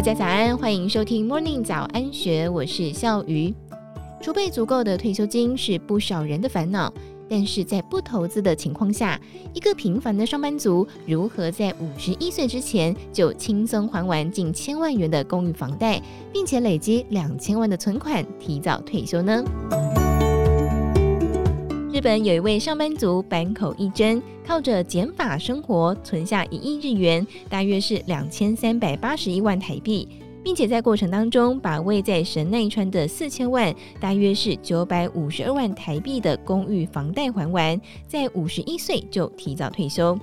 大家早安，欢迎收听 Morning 早安学，我是笑鱼。储备足够的退休金是不少人的烦恼，但是在不投资的情况下，一个平凡的上班族如何在五十一岁之前就轻松还完近千万元的公寓房贷，并且累积两千万的存款，提早退休呢？日本有一位上班族坂口一真，靠着减法生活，存下一亿日元，大约是两千三百八十一万台币，并且在过程当中把位在神奈川的四千万，大约是九百五十二万台币的公寓房贷还完，在五十一岁就提早退休。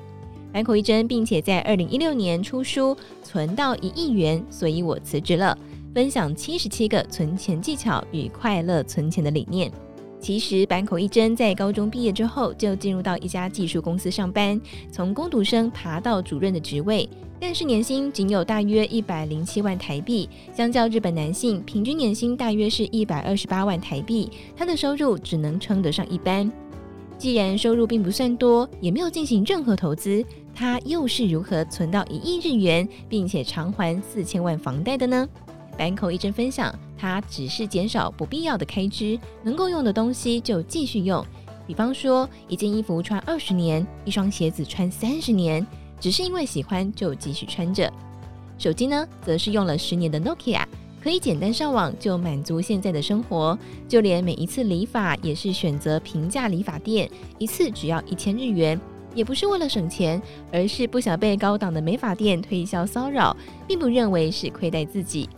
坂口一真，并且在二零一六年出书，存到一亿元，所以我辞职了，分享七十七个存钱技巧与快乐存钱的理念。其实坂口一真在高中毕业之后就进入到一家技术公司上班，从工读生爬到主任的职位，但是年薪仅有大约一百零七万台币，相较日本男性平均年薪大约是一百二十八万台币，他的收入只能称得上一般。既然收入并不算多，也没有进行任何投资，他又是如何存到一亿日元，并且偿还四千万房贷的呢？坂口一针分享，他只是减少不必要的开支，能够用的东西就继续用。比方说，一件衣服穿二十年，一双鞋子穿三十年，只是因为喜欢就继续穿着。手机呢，则是用了十年的 Nokia，可以简单上网就满足现在的生活。就连每一次理发也是选择平价理发店，一次只要一千日元，也不是为了省钱，而是不想被高档的美发店推销骚扰，并不认为是亏待自己。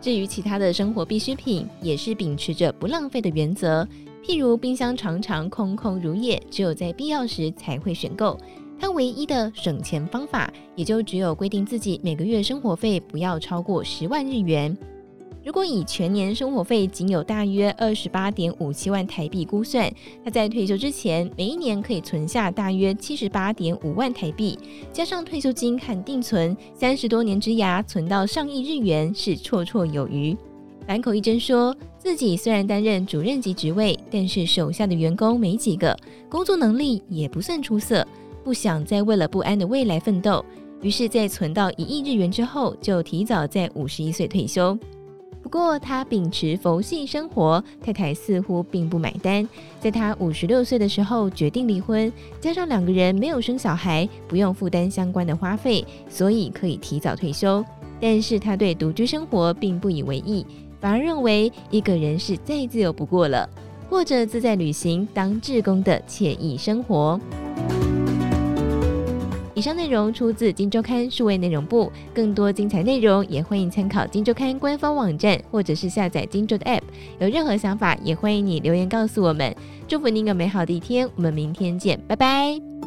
至于其他的生活必需品，也是秉持着不浪费的原则。譬如冰箱常常空空如也，只有在必要时才会选购。它唯一的省钱方法，也就只有规定自己每个月生活费不要超过十万日元。如果以全年生活费仅有大约二十八点五七万台币估算，他在退休之前每一年可以存下大约七十八点五万台币，加上退休金和定存，三十多年之涯存到上亿日元是绰绰有余。坂口一真说自己虽然担任主任级职位，但是手下的员工没几个，工作能力也不算出色，不想再为了不安的未来奋斗，于是，在存到一亿日元之后，就提早在五十一岁退休。不过，他秉持佛系生活，太太似乎并不买单。在他五十六岁的时候决定离婚，加上两个人没有生小孩，不用负担相关的花费，所以可以提早退休。但是他对独居生活并不以为意，反而认为一个人是再自由不过了，过着自在旅行、当志工的惬意生活。以上内容出自《金周刊》数位内容部，更多精彩内容也欢迎参考《金周刊》官方网站，或者是下载《金周》的 App。有任何想法，也欢迎你留言告诉我们。祝福您有美好的一天，我们明天见，拜拜。